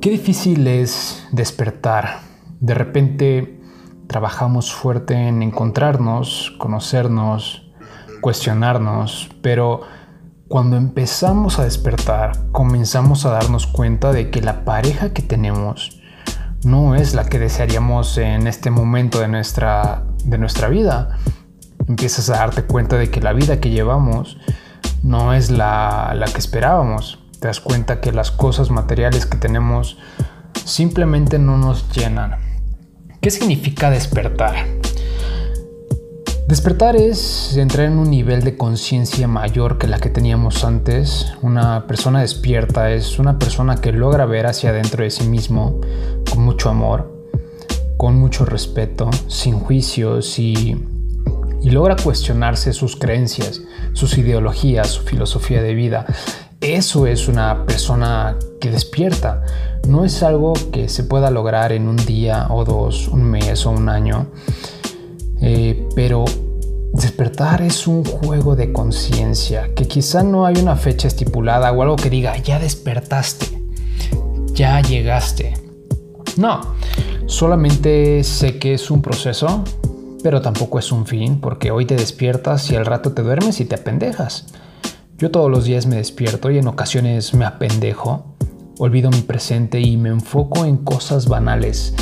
Qué difícil es despertar. De repente trabajamos fuerte en encontrarnos, conocernos, cuestionarnos, pero cuando empezamos a despertar, comenzamos a darnos cuenta de que la pareja que tenemos no es la que desearíamos en este momento de nuestra, de nuestra vida. Empiezas a darte cuenta de que la vida que llevamos no es la, la que esperábamos te das cuenta que las cosas materiales que tenemos simplemente no nos llenan. ¿Qué significa despertar? Despertar es entrar en un nivel de conciencia mayor que la que teníamos antes. Una persona despierta es una persona que logra ver hacia adentro de sí mismo con mucho amor, con mucho respeto, sin juicios y, y logra cuestionarse sus creencias, sus ideologías, su filosofía de vida. Eso es una persona que despierta. No es algo que se pueda lograr en un día o dos, un mes o un año. Eh, pero despertar es un juego de conciencia, que quizá no hay una fecha estipulada o algo que diga, ya despertaste, ya llegaste. No, solamente sé que es un proceso, pero tampoco es un fin, porque hoy te despiertas y al rato te duermes y te apendejas. Yo todos los días me despierto y en ocasiones me apendejo, olvido mi presente y me enfoco en cosas banales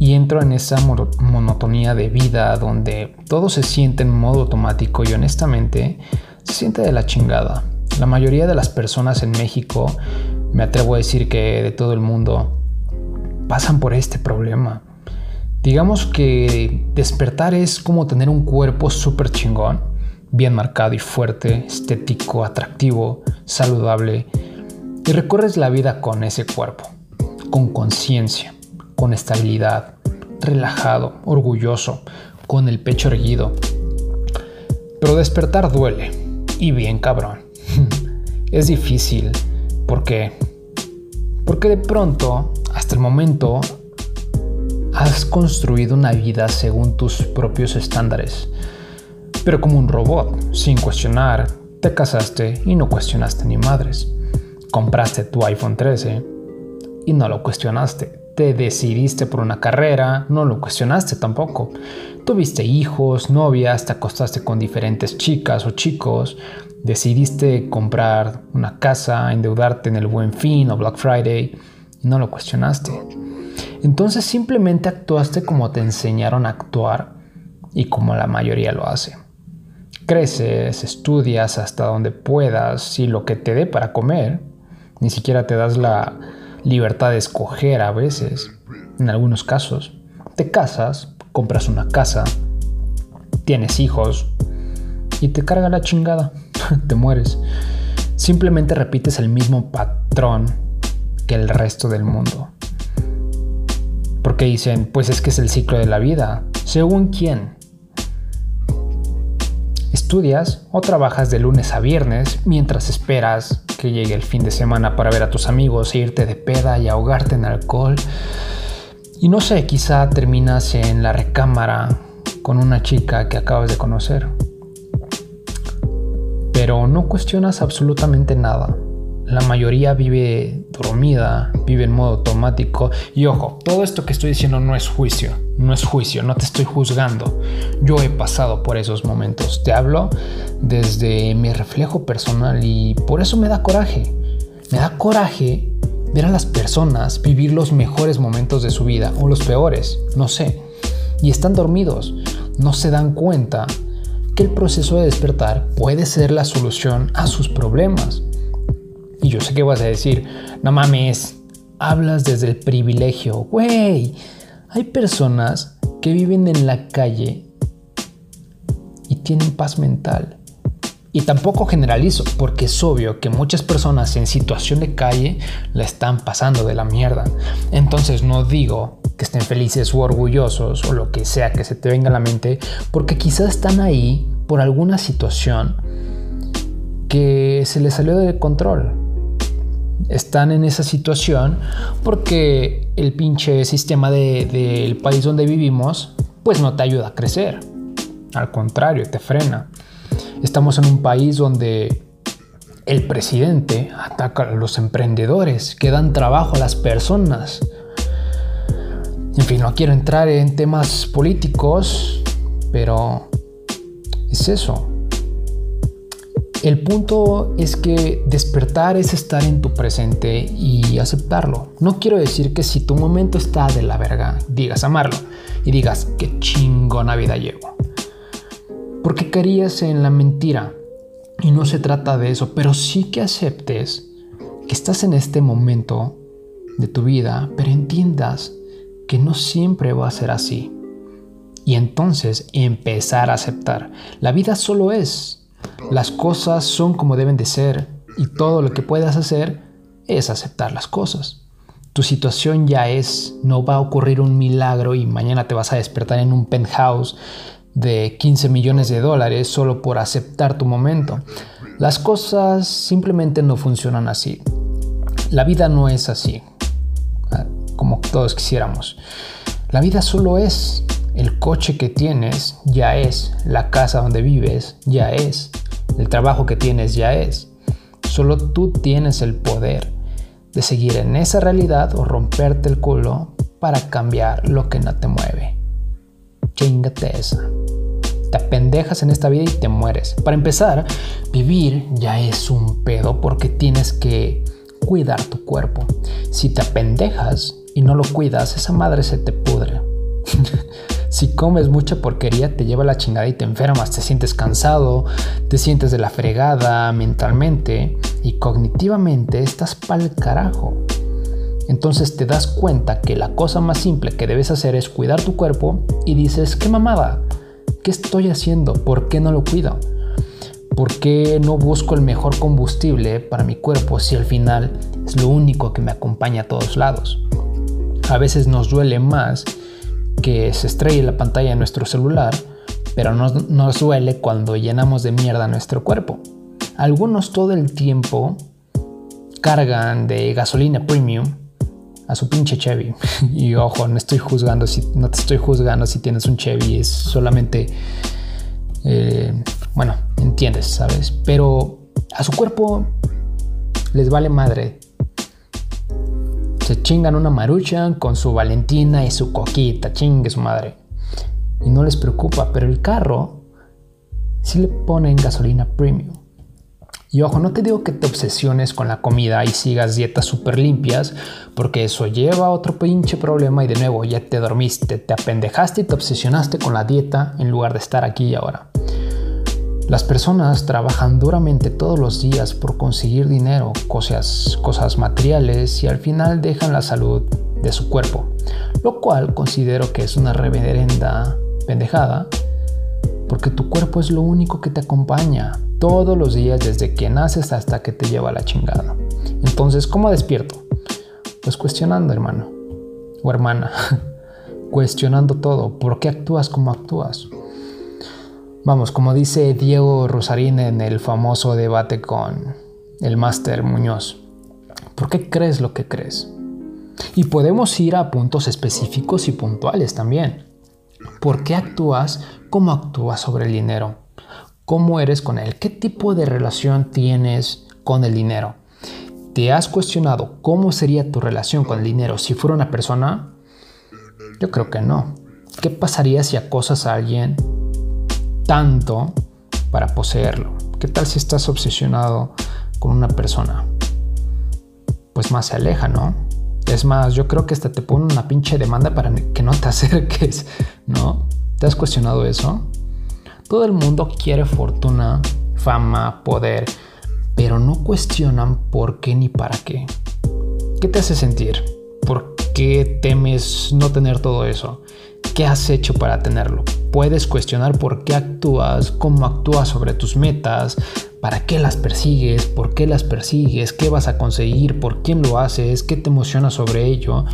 y entro en esa monotonía de vida donde todo se siente en modo automático y honestamente se siente de la chingada. La mayoría de las personas en México, me atrevo a decir que de todo el mundo, pasan por este problema. Digamos que despertar es como tener un cuerpo súper chingón bien marcado y fuerte, estético, atractivo, saludable, y recorres la vida con ese cuerpo, con conciencia, con estabilidad, relajado, orgulloso, con el pecho erguido. Pero despertar duele, y bien cabrón. es difícil, porque porque de pronto, hasta el momento, has construido una vida según tus propios estándares pero como un robot, sin cuestionar, te casaste y no cuestionaste ni madres. Compraste tu iPhone 13 y no lo cuestionaste. Te decidiste por una carrera, no lo cuestionaste tampoco. Tuviste hijos, novias, te acostaste con diferentes chicas o chicos, decidiste comprar una casa, endeudarte en el Buen Fin o Black Friday no lo cuestionaste. Entonces simplemente actuaste como te enseñaron a actuar y como la mayoría lo hace creces, estudias hasta donde puedas y lo que te dé para comer. Ni siquiera te das la libertad de escoger a veces, en algunos casos. Te casas, compras una casa, tienes hijos y te carga la chingada, te mueres. Simplemente repites el mismo patrón que el resto del mundo. Porque dicen, pues es que es el ciclo de la vida. ¿Según quién? Estudias o trabajas de lunes a viernes mientras esperas que llegue el fin de semana para ver a tus amigos e irte de peda y ahogarte en alcohol. Y no sé, quizá terminas en la recámara con una chica que acabas de conocer. Pero no cuestionas absolutamente nada. La mayoría vive dormida, vive en modo automático. Y ojo, todo esto que estoy diciendo no es juicio, no es juicio, no te estoy juzgando. Yo he pasado por esos momentos. Te hablo desde mi reflejo personal y por eso me da coraje. Me da coraje ver a las personas vivir los mejores momentos de su vida o los peores, no sé. Y están dormidos, no se dan cuenta que el proceso de despertar puede ser la solución a sus problemas. Y yo sé que vas a decir, no mames, hablas desde el privilegio. Güey, hay personas que viven en la calle y tienen paz mental. Y tampoco generalizo, porque es obvio que muchas personas en situación de calle la están pasando de la mierda. Entonces no digo que estén felices o orgullosos o lo que sea que se te venga a la mente, porque quizás están ahí por alguna situación que se les salió de control están en esa situación porque el pinche sistema del país donde vivimos pues no te ayuda a crecer. Al contrario, te frena. Estamos en un país donde El presidente ataca a los emprendedores que dan trabajo a las personas. En fin, no quiero entrar en temas políticos, pero es eso. El punto es que despertar es estar en tu presente y aceptarlo. No quiero decir que si tu momento está de la verga, digas amarlo y digas qué chingona vida llevo. Porque caerías en la mentira y no se trata de eso, pero sí que aceptes que estás en este momento de tu vida, pero entiendas que no siempre va a ser así. Y entonces empezar a aceptar. La vida solo es, las cosas son como deben de ser y todo lo que puedas hacer es aceptar las cosas. Tu situación ya es, no va a ocurrir un milagro y mañana te vas a despertar en un penthouse de 15 millones de dólares solo por aceptar tu momento. Las cosas simplemente no funcionan así. La vida no es así, ah, como todos quisiéramos. La vida solo es. El coche que tienes ya es. La casa donde vives ya es. El trabajo que tienes ya es. Solo tú tienes el poder de seguir en esa realidad o romperte el culo para cambiar lo que no te mueve. Chingate esa. Te apendejas en esta vida y te mueres. Para empezar, vivir ya es un pedo porque tienes que cuidar tu cuerpo. Si te apendejas y no lo cuidas, esa madre se te pudre. Si comes mucha porquería, te lleva la chingada y te enfermas, te sientes cansado, te sientes de la fregada mentalmente y cognitivamente estás pa'l carajo. Entonces te das cuenta que la cosa más simple que debes hacer es cuidar tu cuerpo y dices, ¿qué mamada? ¿Qué estoy haciendo? ¿Por qué no lo cuido? ¿Por qué no busco el mejor combustible para mi cuerpo si al final es lo único que me acompaña a todos lados? A veces nos duele más que se estrelle la pantalla de nuestro celular, pero nos, nos duele cuando llenamos de mierda nuestro cuerpo. Algunos todo el tiempo cargan de gasolina premium a su pinche Chevy. Y ojo, no estoy juzgando si no te estoy juzgando si tienes un Chevy, es solamente eh, bueno, entiendes, ¿sabes? Pero a su cuerpo les vale madre se chingan una marucha con su Valentina y su coquita, chingue su madre. Y no les preocupa, pero el carro sí le ponen gasolina premium. Y ojo, no te digo que te obsesiones con la comida y sigas dietas súper limpias, porque eso lleva a otro pinche problema y de nuevo ya te dormiste, te apendejaste y te obsesionaste con la dieta en lugar de estar aquí y ahora. Las personas trabajan duramente todos los días por conseguir dinero, cosas, cosas materiales y al final dejan la salud de su cuerpo, lo cual considero que es una reverenda pendejada, porque tu cuerpo es lo único que te acompaña todos los días desde que naces hasta que te lleva la chingada. Entonces, ¿cómo despierto? Pues cuestionando, hermano o hermana, cuestionando todo, ¿por qué actúas como actúas? Vamos, como dice Diego Rosarín en el famoso debate con el máster Muñoz, ¿por qué crees lo que crees? Y podemos ir a puntos específicos y puntuales también. ¿Por qué actúas como actúas sobre el dinero? ¿Cómo eres con él? ¿Qué tipo de relación tienes con el dinero? ¿Te has cuestionado cómo sería tu relación con el dinero si fuera una persona? Yo creo que no. ¿Qué pasaría si acosas a alguien tanto para poseerlo. ¿Qué tal si estás obsesionado con una persona? Pues más se aleja, ¿no? Es más, yo creo que hasta te pone una pinche demanda para que no te acerques, ¿no? ¿Te has cuestionado eso? Todo el mundo quiere fortuna, fama, poder, pero no cuestionan por qué ni para qué. ¿Qué te hace sentir? ¿Por qué temes no tener todo eso? ¿Qué has hecho para tenerlo? Puedes cuestionar por qué actúas, cómo actúas sobre tus metas, para qué las persigues, por qué las persigues, qué vas a conseguir, por quién lo haces, qué te emociona sobre ello,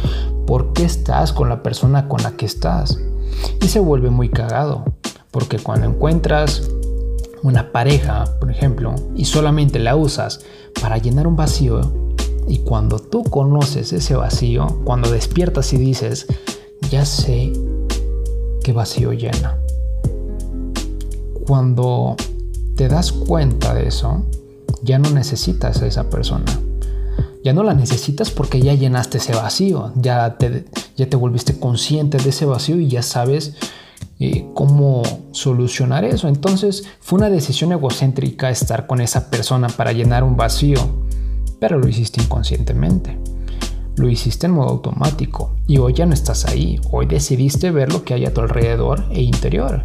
por qué estás con la persona con la que estás. Y se vuelve muy cagado, porque cuando encuentras una pareja, por ejemplo, y solamente la usas para llenar un vacío, y cuando tú conoces ese vacío, cuando despiertas y dices, ya sé qué vacío llena. Cuando te das cuenta de eso, Ya no necesitas a esa persona. Ya no la necesitas porque ya llenaste ese vacío, ya te, ya te volviste consciente de ese vacío y ya sabes eh, cómo solucionar eso. Entonces fue una decisión egocéntrica estar con esa persona para llenar un vacío, pero lo hiciste inconscientemente. Lo hiciste en modo automático y hoy ya no estás ahí. Hoy decidiste ver lo que hay a tu alrededor e interior.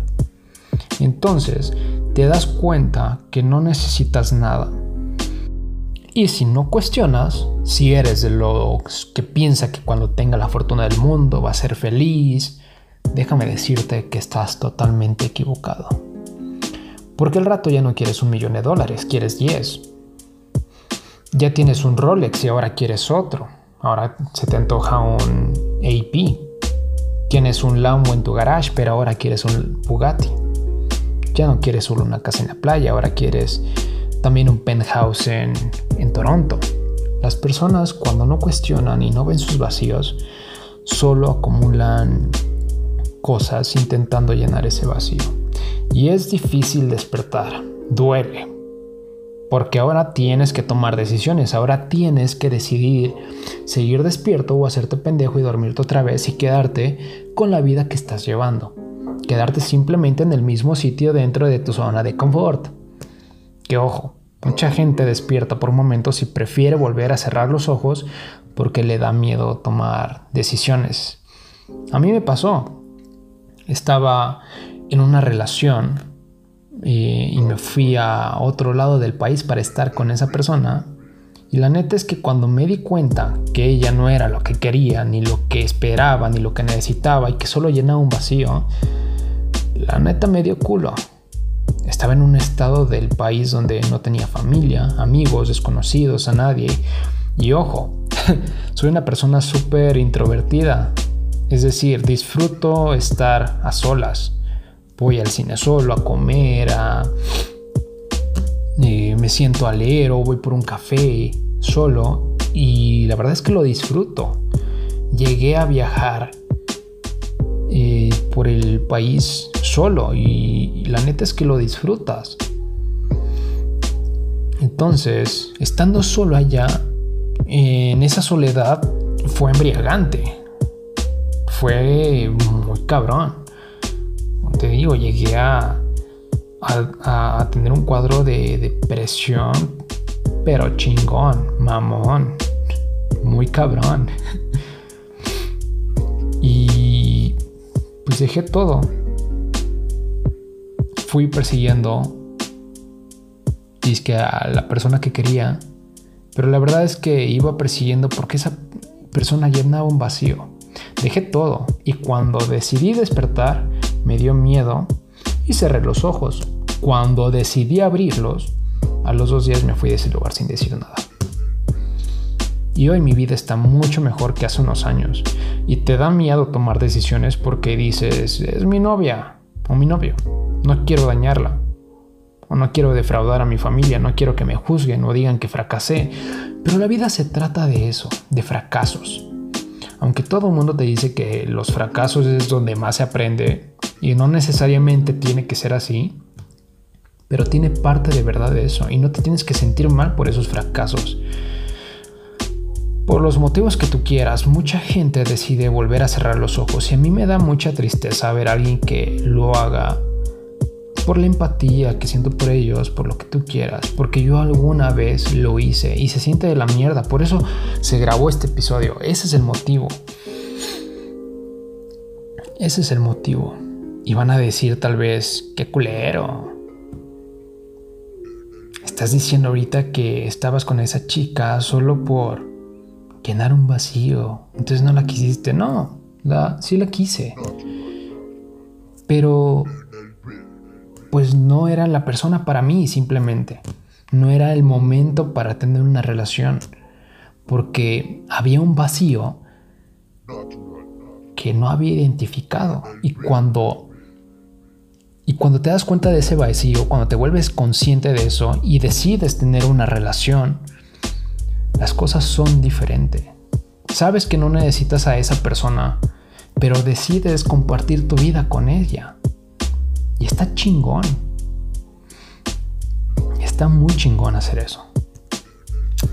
Entonces te das cuenta que no necesitas nada y si no cuestionas, si eres de los que piensa que cuando tenga la fortuna del mundo va a ser feliz, déjame decirte que estás totalmente equivocado. Porque el rato ya no quieres un millón de dólares, quieres 10. Ya tienes un Rolex y ahora quieres otro. Ahora se te antoja un AP. Tienes un Lambo en tu garage, pero ahora quieres un Bugatti. Ya no quieres solo una casa en la playa, ahora quieres también un penthouse en, en Toronto. Las personas cuando no cuestionan y no ven sus vacíos, solo acumulan cosas intentando llenar ese vacío. Y es difícil despertar, duele, porque ahora tienes que tomar decisiones, ahora tienes que decidir seguir despierto o hacerte pendejo y dormirte otra vez y quedarte con la vida que estás llevando. Quedarte simplemente en el mismo sitio dentro de tu zona de confort. Que ojo, mucha gente despierta por momentos y prefiere volver a cerrar los ojos porque le da miedo tomar decisiones. A mí me pasó. Estaba en una relación y, y, me fui a otro lado del país para estar con esa persona. Y la neta es que cuando me di cuenta que ella no era lo que quería, ni lo que esperaba, ni lo que necesitaba y que solo llenaba un vacío, la neta me dio culo. Estaba en un estado del país donde no tenía familia, amigos, desconocidos, a nadie. Y ojo, soy una persona súper introvertida. Es decir, disfruto estar a solas. Voy al cine solo, a comer. Eh, me siento a leer o voy por un café solo. Y la verdad es que lo disfruto. Llegué a viajar eh, por el país solo y, la neta es que lo disfrutas. Entonces, estando solo allá, en esa soledad fue embriagante. Fue muy cabrón. Te digo, llegué a, a, a tener un cuadro de depresión, pero chingón, mamón, muy cabrón. y pues dejé todo fui persiguiendo que a la persona que quería, pero la verdad es que iba persiguiendo porque esa persona llenaba un vacío. Dejé todo y cuando decidí despertar me dio miedo y cerré los ojos. Cuando decidí abrirlos, a los dos días me fui de ese lugar sin decir nada. Y hoy mi vida está mucho mejor que hace unos años. Y te da miedo tomar decisiones porque dices, es mi novia o mi novio. No quiero dañarla. O no quiero defraudar a mi familia, no quiero que me juzguen o digan que fracasé. Pero la vida se trata de eso, de fracasos. Aunque todo el mundo te dice que los fracasos es donde más se aprende, y no necesariamente tiene que ser así, pero tiene parte de verdad de eso, y no te tienes que sentir mal por esos fracasos. Por los motivos que tú quieras, mucha gente decide volver a cerrar los ojos y a mí me da mucha tristeza ver a alguien que lo haga por la empatía que siento por ellos, por lo que tú quieras, porque yo alguna vez lo hice y se siente de la mierda, por eso se grabó este episodio, ese es el motivo. Ese es el motivo. Y van a decir tal vez, qué culero. Estás diciendo ahorita que estabas con esa chica solo por llenar un vacío. Entonces no la quisiste. No, sí la quise. Pero pues no era la persona para mí simplemente. No era el momento para tener una relación. Porque había un vacío que no había identificado. Y cuando y cuando te das cuenta de ese vacío, cuando te vuelves consciente de eso y decides tener una relación, las cosas son diferentes. Sabes que no necesitas a esa persona, pero decides compartir tu vida con ella. Y está chingón. Está muy chingón hacer eso.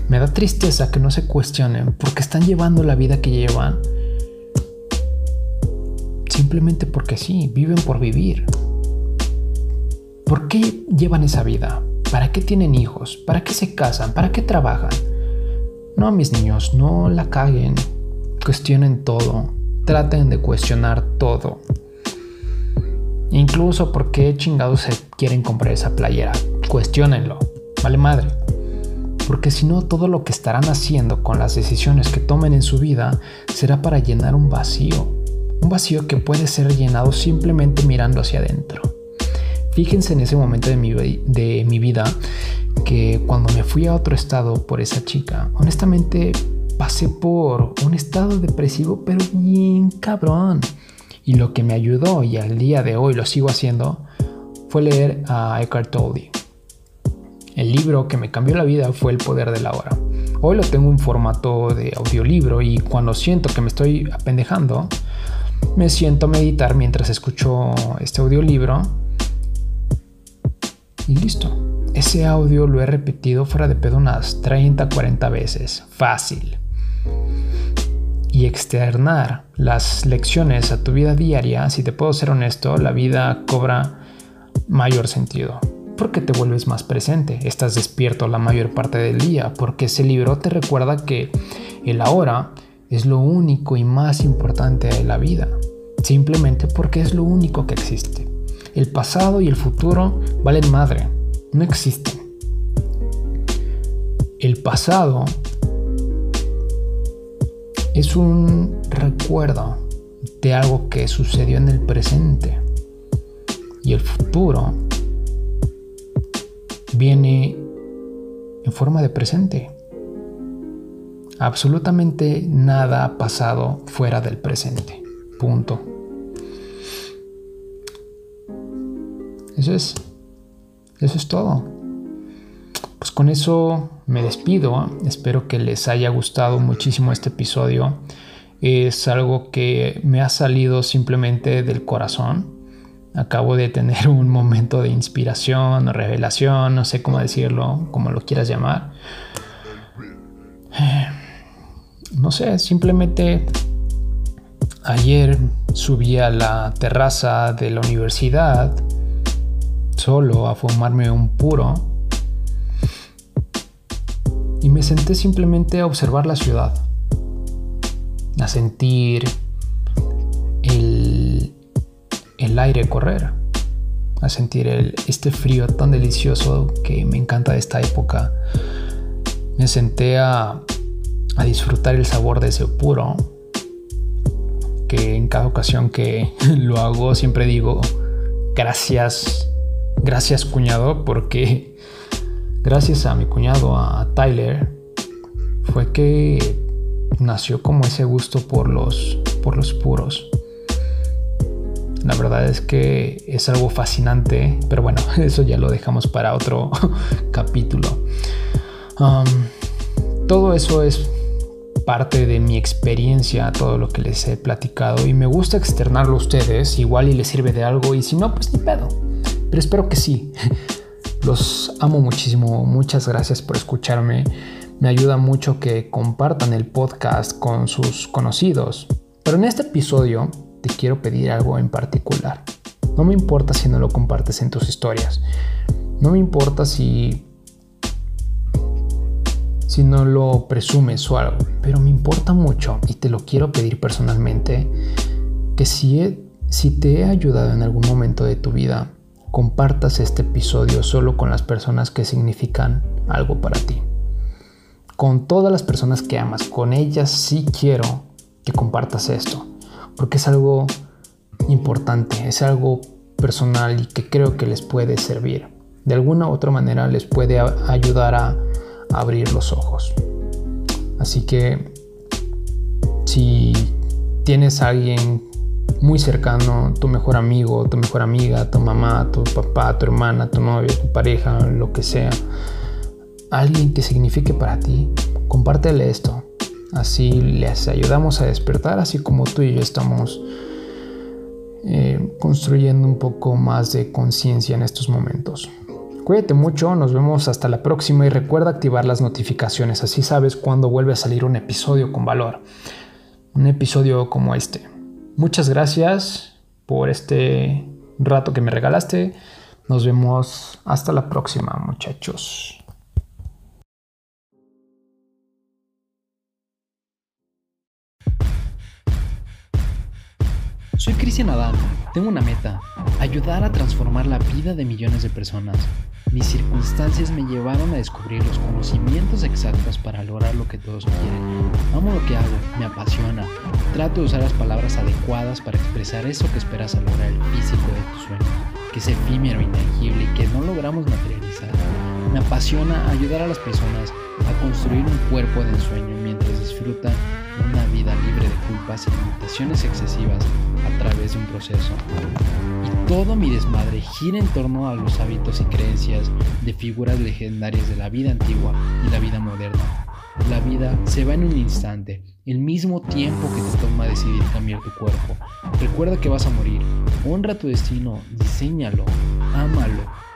Me da tristeza que no se cuestionen porque están llevando la vida que llevan simplemente porque sí, viven por vivir. ¿Por qué llevan esa vida? ¿Para qué tienen hijos? ¿Para qué se casan? ¿Para qué trabajan? No, mis niños, no la caguen. Cuestionen todo. Traten de cuestionar todo. Incluso por qué chingados se quieren comprar esa playera. Cuestionenlo. Vale madre. Porque si no, todo lo que estarán haciendo con las decisiones que tomen en su vida será para llenar un vacío. Un vacío que puede ser llenado simplemente mirando hacia adentro. Fíjense en ese momento de mi, de mi vida que cuando me fui a otro estado por esa chica, honestamente pasé por un estado depresivo, pero bien cabrón. Y lo que me ayudó, y al día de hoy lo sigo haciendo, fue leer a Eckhart Tolle. El libro que me cambió la vida fue El Poder de la Hora. Hoy lo tengo en formato de audiolibro y cuando siento que me estoy apendejando, me siento a meditar mientras escucho este audiolibro y listo. Ese audio lo he repetido fuera de pedo unas 30, 40 veces. Fácil. Y externar las lecciones a tu vida diaria, si te puedo ser honesto, la vida cobra mayor sentido. Porque te vuelves más presente, estás despierto la mayor parte del día, porque ese libro te recuerda que el ahora es lo único y más importante de la vida, simplemente porque es lo único que existe. El pasado y el futuro valen madre, no existen. El pasado es un recuerdo de algo que sucedió en el presente. Y el futuro viene en forma de presente. Absolutamente nada ha pasado fuera del presente. Punto. Eso es. Eso es todo. Pues con eso me despido. Espero que les haya gustado muchísimo este episodio. Es algo que me ha salido simplemente del corazón. Acabo de tener un momento de inspiración o revelación, no sé cómo decirlo, como lo quieras llamar. No sé, simplemente ayer subí a la terraza de la universidad solo a fumarme un puro y me senté simplemente a observar la ciudad, a sentir el, el aire correr, a sentir el, este frío tan delicioso que me encanta de esta época. Me senté a, a disfrutar el sabor de ese puro, que en cada ocasión que lo hago siempre digo, gracias Gracias cuñado porque gracias a mi cuñado, a Tyler, fue que nació como ese gusto por los, por los puros. La verdad es que es algo fascinante, pero bueno, eso ya lo dejamos para otro capítulo. Um, todo eso es parte de mi experiencia, todo lo que les he platicado y me gusta externarlo a ustedes, igual y les sirve de algo y si no, pues ni pedo. Pero espero que sí. Los amo muchísimo. Muchas gracias por escucharme. Me ayuda mucho que compartan el podcast con sus conocidos. Pero en este episodio te quiero pedir algo en particular. No me importa si no lo compartes en tus historias. No me importa si si no lo presumes o algo, pero me importa mucho y te lo quiero pedir personalmente que si, si te he ayudado en algún momento de tu vida, compartas este episodio solo con las personas que significan algo para ti. Con todas las personas que amas, con ellas sí quiero que compartas esto, porque es algo importante, es algo personal y que creo que les puede servir. De alguna u otra manera les puede ayudar a abrir los ojos. Así que si tienes alguien muy cercano, tu mejor amigo, tu mejor amiga, tu mamá, tu papá, tu hermana, tu novia, tu pareja, lo que sea, alguien que signifique para ti, compártele esto. Así les ayudamos a despertar, así como tú y yo estamos eh, construyendo un poco más de conciencia en estos momentos. Cuídate mucho, nos vemos hasta la próxima y recuerda activar las notificaciones, así sabes cuando vuelve a salir un episodio con valor. Un episodio como este. Muchas gracias por este rato que me regalaste. Nos vemos hasta la próxima, muchachos. Soy Cristian Adán. Tengo una meta, ayudar a transformar la vida de millones de personas. Mis circunstancias me llevaron a descubrir los conocimientos exactos para lograr lo que todos quieren. Amo lo que hago, me apasiona. Trato de usar las palabras adecuadas para expresar eso que esperas a lograr el físico de tus sueños, que es efímero, intangible y que no logramos materializar. Me apasiona ayudar a las personas a construir un cuerpo de ensueño mientras disfrutan una vida libre de culpas y limitaciones excesivas a través de un proceso. Y todo mi desmadre gira en torno a los hábitos y creencias de figuras legendarias de la vida antigua y la vida moderna. La vida se va en un instante, el mismo tiempo que te toma decidir cambiar tu cuerpo. Recuerda que vas a morir, honra tu destino, diseñalo, ámalo